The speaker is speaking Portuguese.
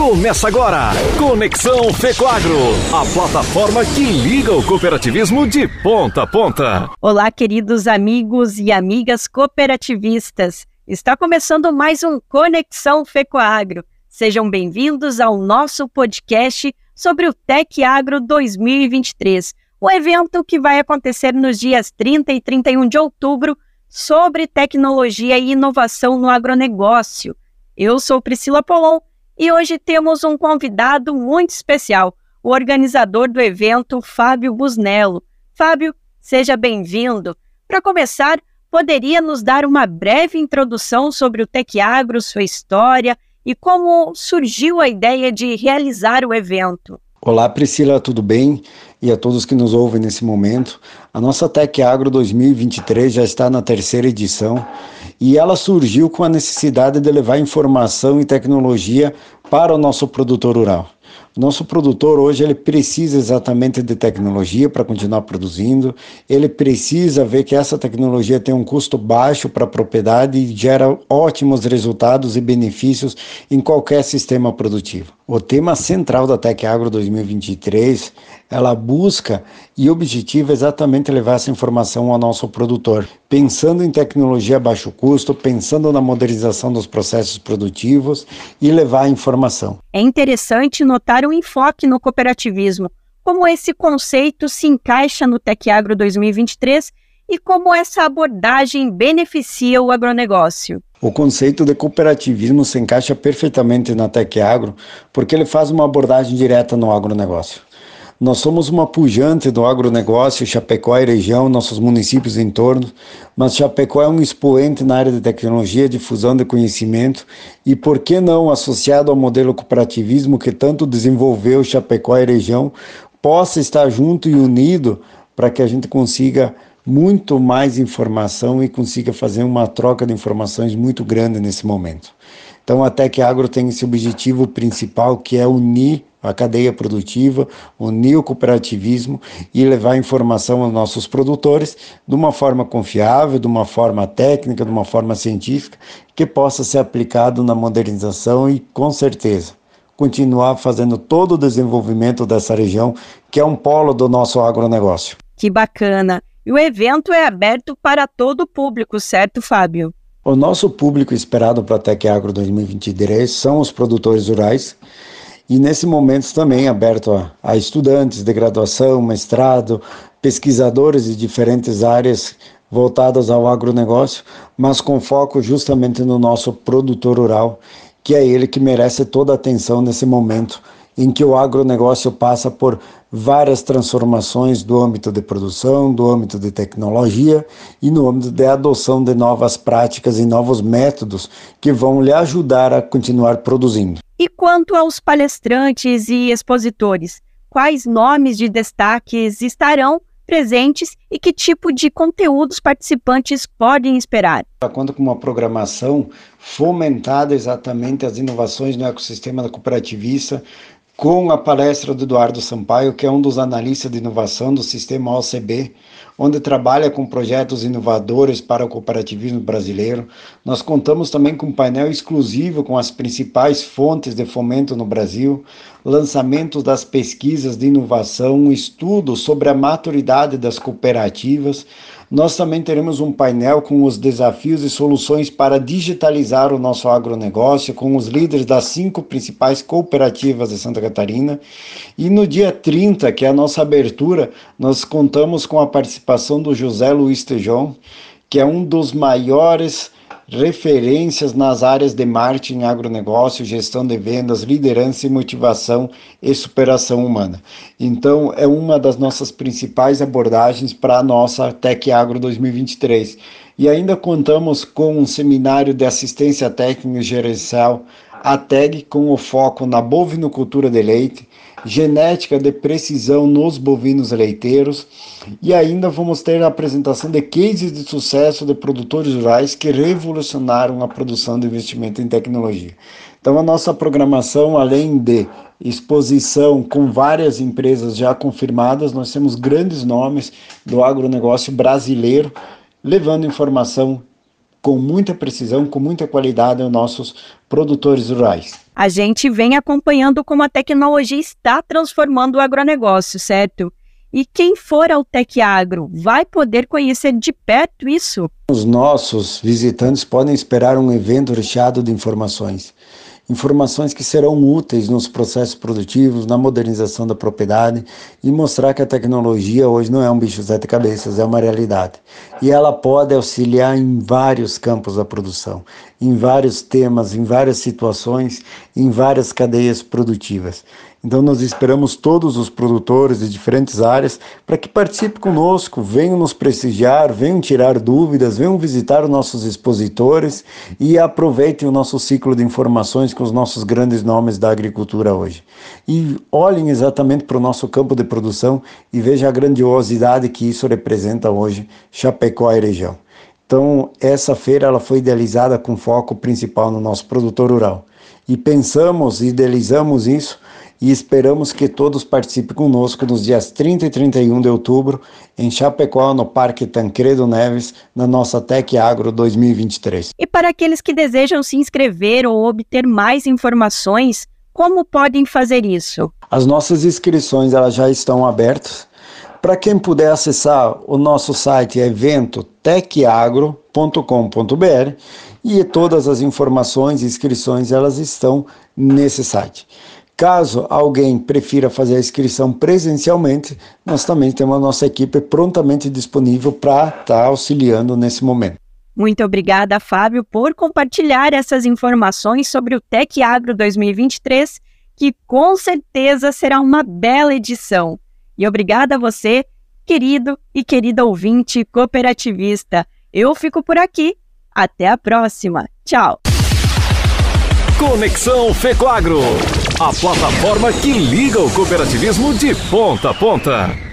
Começa agora, Conexão Fecoagro, a plataforma que liga o cooperativismo de ponta a ponta. Olá, queridos amigos e amigas cooperativistas. Está começando mais um Conexão Fecoagro. Sejam bem-vindos ao nosso podcast sobre o Tec Agro 2023, o evento que vai acontecer nos dias 30 e 31 de outubro sobre tecnologia e inovação no agronegócio. Eu sou Priscila Polon e hoje temos um convidado muito especial, o organizador do evento, Fábio Busnello. Fábio, seja bem-vindo. Para começar, poderia nos dar uma breve introdução sobre o Agro, sua história e como surgiu a ideia de realizar o evento? Olá Priscila, tudo bem? E a todos que nos ouvem nesse momento. A nossa Tec Agro 2023 já está na terceira edição e ela surgiu com a necessidade de levar informação e tecnologia para o nosso produtor rural. O nosso produtor hoje ele precisa exatamente de tecnologia para continuar produzindo, ele precisa ver que essa tecnologia tem um custo baixo para a propriedade e gera ótimos resultados e benefícios em qualquer sistema produtivo. O tema central da Tec Agro 2023, ela busca e objetiva exatamente levar essa informação ao nosso produtor, pensando em tecnologia a baixo custo, pensando na modernização dos processos produtivos e levar a informação. É interessante notar o enfoque no cooperativismo, como esse conceito se encaixa no Tec Agro 2023 e como essa abordagem beneficia o agronegócio. O conceito de cooperativismo se encaixa perfeitamente na Tec Agro, porque ele faz uma abordagem direta no agronegócio. Nós somos uma pujante do agronegócio, Chapecó e região, nossos municípios em torno, mas Chapecó é um expoente na área de tecnologia, difusão de conhecimento e, por que não, associado ao modelo cooperativismo que tanto desenvolveu Chapecó e região, possa estar junto e unido para que a gente consiga muito mais informação e consiga fazer uma troca de informações muito grande nesse momento. Então a Tec Agro tem esse objetivo principal que é unir a cadeia produtiva, unir o cooperativismo e levar informação aos nossos produtores de uma forma confiável, de uma forma técnica, de uma forma científica, que possa ser aplicado na modernização e, com certeza, continuar fazendo todo o desenvolvimento dessa região, que é um polo do nosso agronegócio. Que bacana! E o evento é aberto para todo o público, certo, Fábio? O nosso público esperado para a Tec Agro 2023 são os produtores rurais e nesse momento também aberto a, a estudantes de graduação, mestrado, pesquisadores de diferentes áreas voltadas ao agronegócio, mas com foco justamente no nosso produtor rural, que é ele que merece toda a atenção nesse momento em que o agronegócio passa por várias transformações do âmbito de produção, do âmbito de tecnologia e no âmbito de adoção de novas práticas e novos métodos que vão lhe ajudar a continuar produzindo. E quanto aos palestrantes e expositores, quais nomes de destaques estarão presentes e que tipo de conteúdos participantes podem esperar? Conta com uma programação fomentada exatamente as inovações no ecossistema da cooperativista, com a palestra do Eduardo Sampaio, que é um dos analistas de inovação do sistema OCB, onde trabalha com projetos inovadores para o cooperativismo brasileiro. Nós contamos também com um painel exclusivo com as principais fontes de fomento no Brasil, lançamentos das pesquisas de inovação, um estudo sobre a maturidade das cooperativas, nós também teremos um painel com os desafios e soluções para digitalizar o nosso agronegócio, com os líderes das cinco principais cooperativas de Santa Catarina. E no dia 30, que é a nossa abertura, nós contamos com a participação do José Luiz Tejon, que é um dos maiores referências nas áreas de marketing, agronegócio, gestão de vendas, liderança e motivação e superação humana. Então, é uma das nossas principais abordagens para a nossa Tec Agro 2023. E ainda contamos com um seminário de assistência técnica e gerencial, a TEG, com o foco na bovinocultura de leite, genética de precisão nos bovinos leiteiros e ainda vamos ter a apresentação de cases de sucesso de produtores rurais que revolucionaram a produção de investimento em tecnologia. Então a nossa programação, além de exposição com várias empresas já confirmadas, nós temos grandes nomes do agronegócio brasileiro levando informação com muita precisão, com muita qualidade aos nossos produtores rurais. A gente vem acompanhando como a tecnologia está transformando o agronegócio, certo? E quem for ao Tec Agro vai poder conhecer de perto isso. Os nossos visitantes podem esperar um evento recheado de informações informações que serão úteis nos processos produtivos, na modernização da propriedade e mostrar que a tecnologia hoje não é um bicho sete cabeças, é uma realidade. E ela pode auxiliar em vários campos da produção, em vários temas, em várias situações, em várias cadeias produtivas. Então nós esperamos todos os produtores de diferentes áreas para que participem conosco, venham nos prestigiar, venham tirar dúvidas, venham visitar os nossos expositores e aproveitem o nosso ciclo de informações com os nossos grandes nomes da agricultura hoje. E olhem exatamente para o nosso campo de produção e vejam a grandiosidade que isso representa hoje, Chapecó e região. Então, essa feira ela foi idealizada com foco principal no nosso produtor rural. E pensamos e idealizamos isso e esperamos que todos participem conosco nos dias 30 e 31 de outubro em Chapecó, no Parque Tancredo Neves, na nossa Tec Agro 2023. E para aqueles que desejam se inscrever ou obter mais informações, como podem fazer isso? As nossas inscrições elas já estão abertas. Para quem puder acessar o nosso site evento tecagro.com.br e todas as informações e inscrições elas estão nesse site. Caso alguém prefira fazer a inscrição presencialmente, nós também temos a nossa equipe prontamente disponível para estar tá auxiliando nesse momento. Muito obrigada, Fábio, por compartilhar essas informações sobre o Tec Agro 2023, que com certeza será uma bela edição. E obrigada a você, querido e querida ouvinte cooperativista. Eu fico por aqui. Até a próxima. Tchau. Conexão Fecoagro, a plataforma que liga o cooperativismo de ponta a ponta.